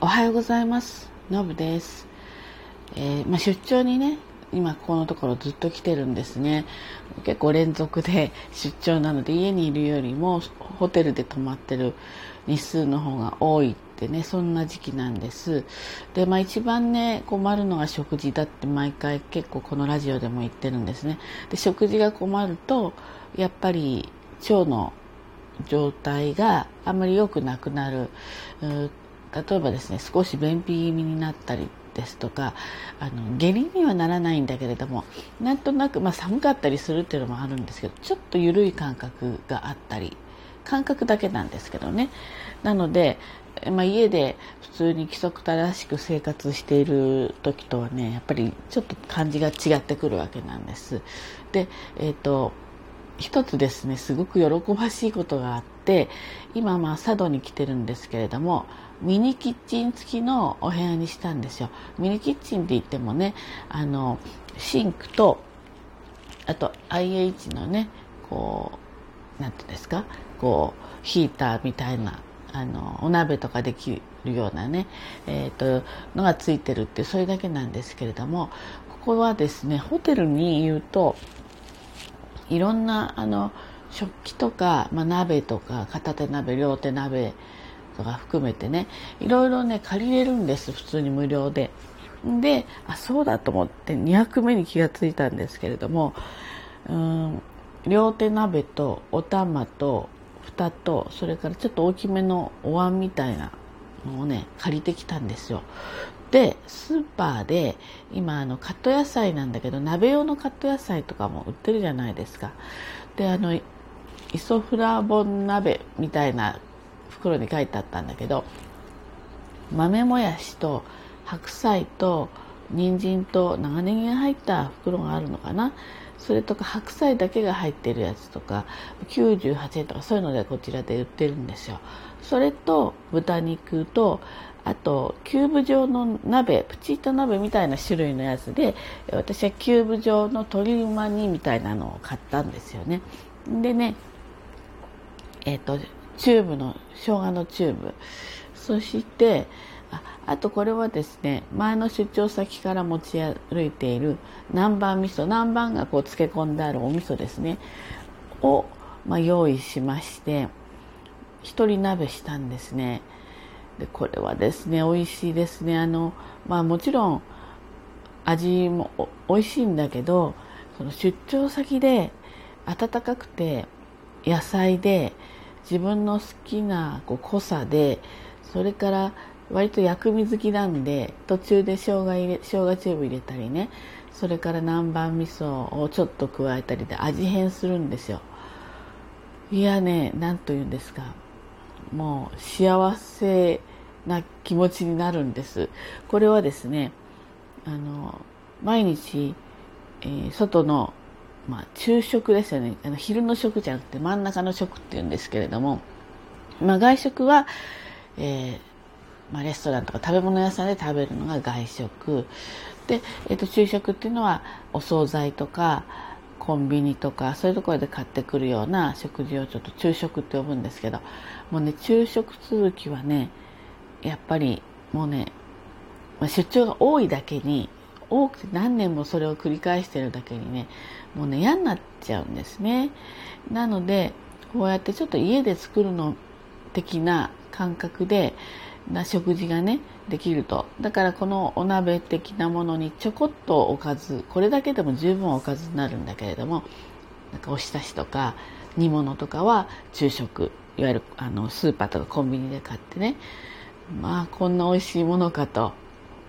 おはようございます。のぶです、えー、まあ、出張にね今ここのところずっと来てるんですね。結構連続で 出張なので家にいるよりもホテルで泊まってる日数の方が多いってねそんな時期なんです。でまあ一番ね困るのが食事だって毎回結構このラジオでも言ってるんですね。で食事が困るとやっぱり腸の状態があんまり良くなくなる。例えばですね少し便秘気味になったりですとかあの下痢にはならないんだけれどもなんとなく、まあ、寒かったりするっていうのもあるんですけどちょっと緩い感覚があったり感覚だけなんですけどねなので、まあ、家で普通に規則正しく生活している時とはねやっぱりちょっと感じが違ってくるわけなんです。で、えーと一つですねすごく喜ばしいことがあって今まあ佐渡に来てるんですけれどもミニキッチン付きのお部屋にしたんですよ。ミニキッチンって言ってもねあのシンクとあと IH のねこう何て言うんですかこうヒーターみたいなあのお鍋とかできるようなね、えーと、のがついてるってそれだけなんですけれどもここはですねホテルに言うといろんなあの食器とか、まあ、鍋とか片手鍋両手鍋とか含めてねいろいろね借りれるんです普通に無料で。であそうだと思って2役目に気がついたんですけれどもうん両手鍋とお玉と蓋とそれからちょっと大きめのお椀みたいなのをね借りてきたんですよ。でスーパーで今あのカット野菜なんだけど鍋用のカット野菜とかも売ってるじゃないですか。であのイソフラボン鍋みたいな袋に書いてあったんだけど豆もやしと白菜と人参と長ネギが入った袋があるのかな？それとか白菜だけが入ってるやつとか98円とかそういうのでこちらで売ってるんですよ。それと豚肉とあとキューブ状の鍋プチッと鍋みたいな種類のやつで私はキューブ状の鶏うま煮みたいなのを買ったんですよね。でねえっ、ー、とチューブの生姜のチューブ。そしてああとこれはですね前の出張先から持ち歩いている南蛮味噌。南蛮がこう漬け込んであるお味噌ですね。を、まあ、用意しまして一人鍋したんですね。でこれはですね美味しいですね。あのまあもちろん味も美味しいんだけどその出張先で温かくて野菜で自分の好きなこう濃さでそれから割と薬味好きなんで途中で生姜入れ生姜チューブ入れたりね。それから南蛮味噌をちょっと加えたりで味変するんですよ。いやね何と言うんですか。もう幸せな気持ちになるんです。これはですねあの毎日、えー、外のまあ、昼食ですよね。あの昼の食じゃなくて真ん中の食っていうんですけれども、まあ、外食は、えーまあ、レストランとか食べ物屋さんで食べるのが外食。で、えー、と昼食っていうのはお惣菜とかコンビニとかそういうところで買ってくるような食事をちょっと昼食って呼ぶんですけどもうね昼食続きはねやっぱりもうね、出張が多いだけに多くて何年もそれを繰り返してるだけにねもうね嫌になっちゃうんですね。なのでこうやってちょっと家で作るの的な感覚でな食事がねできると。だからこのお鍋的なものにちょこっとおかずこれだけでも十分おかずになるんだけれどもなんかおひたしとか煮物とかは昼食。いわゆるあのスーパーとかコンビニで買ってねまあこんな美味しいものかと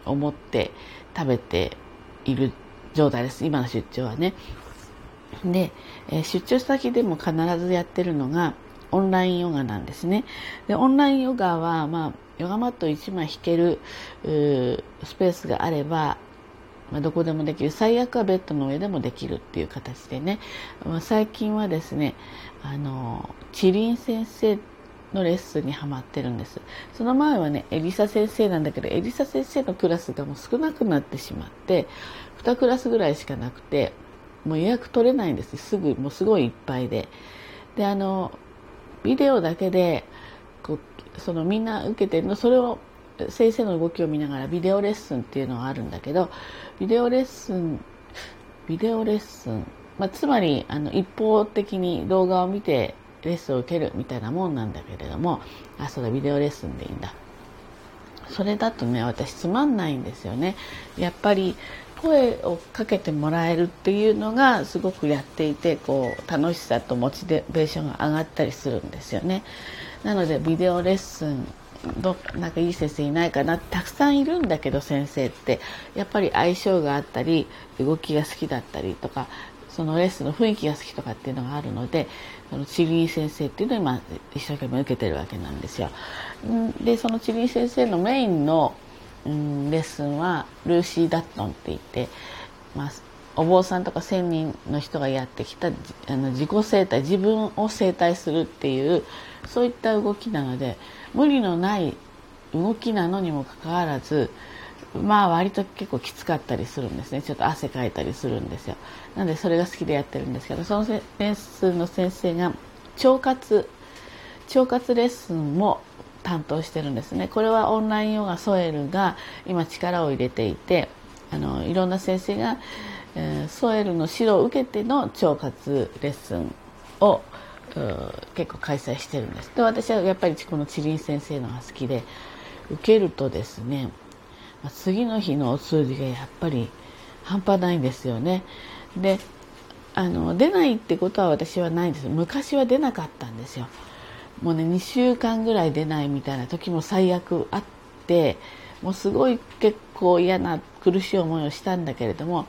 思って食べている状態です。今の出張はね。で、え、出張先でも必ずやってるのがオンラインヨガなんですね。でオンラインヨガは、まあ、ヨガマット1枚引けるスペースがあればまあ、どこでもできる。最悪はベッドの上でもできるっていう形でね、まあ、最近はですねあのチリン先生のレッスンにはまってるんです。その前はねエリサ先生なんだけどエリサ先生のクラスがもう少なくなってしまって2クラスぐらいしかなくてもう予約取れないんです。すぐもうすごいいっぱいで。であのビデオだけでこうそのみんな受けてるのそれを先生の動きを見ながらビデオレッスンっていうのがあるんだけどビデオレッスンビデオレッスン、まあ、つまりあの一方的に動画を見てレッスンを受けるみたいなもんなんだけれどもあそれビデオレッスンでいいんだ。それだとね私つまんないんですよね。やっぱり声をかけてもらえるっていうのがすごくやっていてこう楽しさとモチベーションが上がったりするんですよね。なのでビデオレッスンどなんかいい先生いないかなたくさんいるんだけど先生って。やっぱり相性があったり動きが好きだったりとかそのレッスンの雰囲気が好きとかっていうのがあるのでそのチリー先生っていうのを今一生懸命受けてるわけなんですよ。でそのチリー先生のメインの、うん、レッスンはルーシー・ダットンって言って、まあ、お坊さんとか1,000人の人がやってきたあの自己生態自分を生態するっていうそういった動きなので無理のない動きなのにもかかわらずまあ割と結構きつかったりするんですね。ちょっと汗かいたりするんですよ。なのでそれが好きでやってるんですけどそのレッスンの先生が腸活腸活レッスンも担当してるんですね。これはオンラインヨガソエルが今力を入れていてあのいろんな先生が、えー、ソエルの指導を受けての腸活レッスンを結構開催してるんです。で私はやっぱりこのチリン先生のが好きで受けるとですね次の日のお通じがやっぱり半端ないんですよね。であの出ないってことは私はないんです昔は出なかったんですよ。もうね2週間ぐらい出ないみたいな時も最悪あってもうすごい結構嫌な苦しい思いをしたんだけれども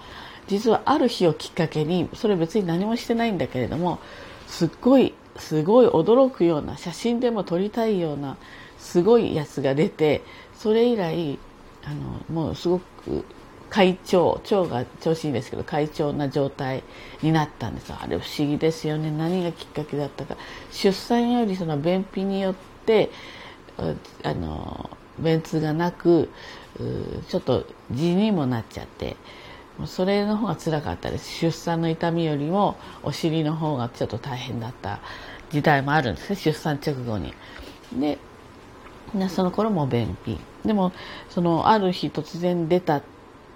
実はある日をきっかけにそれ別に何もしてないんだけれどもすっごいすごい驚くような写真でも撮りたいようなすごいやつが出てそれ以来あのもうすごく快調腸が調子いいんですけど快調な状態になったんですあれ不思議ですよね。何がきっかけだったか。出産よりその便秘によってあの便通がなくちょっと痔にもなっちゃってそれの方が辛かったです。出産の痛みよりもお尻の方がちょっと大変だった時代もあるんですね。出産直後に。でその頃も便秘。でもそのある日突然出たっ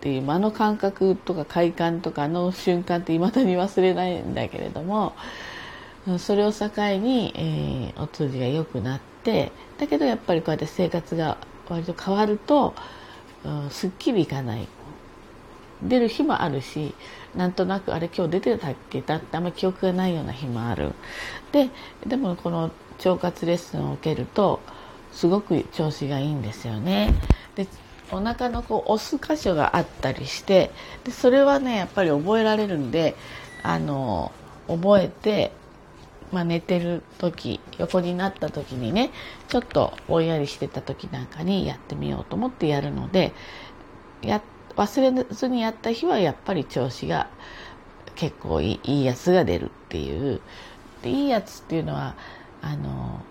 ていうあの感覚とか快感とかの瞬間っていまだに忘れないんだけれどもそれを境に、えー、お通じが良くなってだけどやっぱりこうやって生活が割と変わると、うん、すっきりいかない。出る日もあるしなんとなくあれ今日出てたっけだってあんまり記憶がないような日もある。ででもこの腸活レッスンを受けるとすごく調子がいいんですよね。でお腹のこう押す箇所があったりしてでそれはねやっぱり覚えられるんであの覚えて、まあ、寝てる時横になった時にねちょっとぼんやりしてた時なんかにやってみようと思ってやるのでや忘れずにやった日はやっぱり調子が結構いいいいやつが出るっていうでいいやつっていうのはあの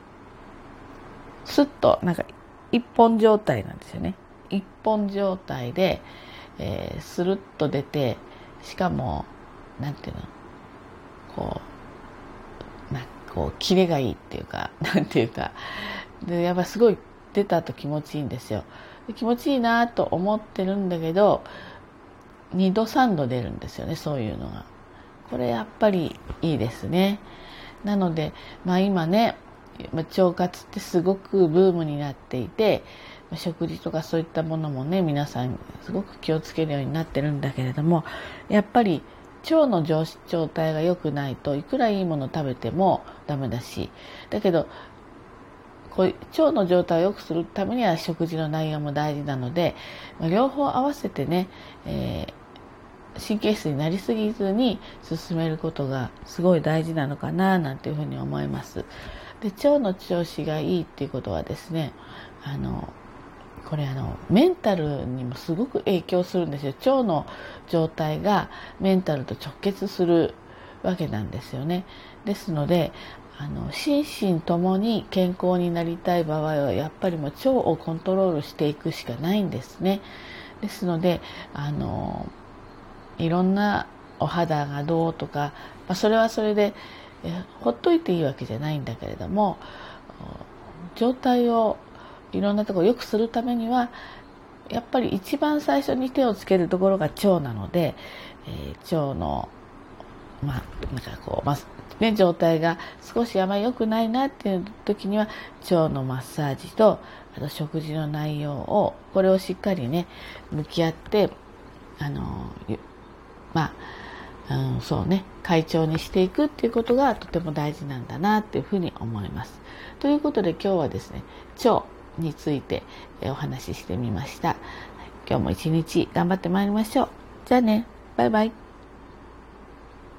スッとなんか一本状態なんですよね。一本状態で、えー、スルッと出てしかもなんていうのこうなんかこうキレがいいっていうか なんていうか。でやっぱすごい出たと気持ちいいんですよ。気持ちいいなと思ってるんだけど2度3度出るんですよねそういうのが。これやっぱりいいですね。なのでまあ今ねま腸活ってすごくブームになっていてま食事とかそういったものもね皆さんすごく気をつけるようになってるんだけれどもやっぱり腸の状態が良くないといくらいいもの食べてもダメだしだけどこう腸の状態を良くするためには食事の内容も大事なのでま両方合わせてね、えー、神経質になりすぎずに進めることがすごい大事なのかななんていうふうに思います。で腸の調子がいいっていうことはですねあのこれあのメンタルにもすごく影響するんですよ。腸の状態がメンタルと直結するわけなんですよね。ですのであの心身ともに健康になりたい場合はやっぱりもう腸をコントロールしていくしかないんですね。ですのであのいろんなお肌がどうとか、まあ、それはそれでほっといていいわけじゃないんだけれども状態をいろんなところを良くするためにはやっぱり一番最初に手をつけるところが腸なので、えー、腸のまあなんかこう、まね、状態が少しあまり良くないなっていう時には腸のマッサージとあと食事の内容をこれをしっかりね向き合ってあのまあ、うん、そうね会長にしていくっていうことがとても大事なんだなっていうふうに思います。ということで今日はですね腸についてお話ししてみました。今日も一日頑張ってまいりましょう。じゃあね、バイバイ。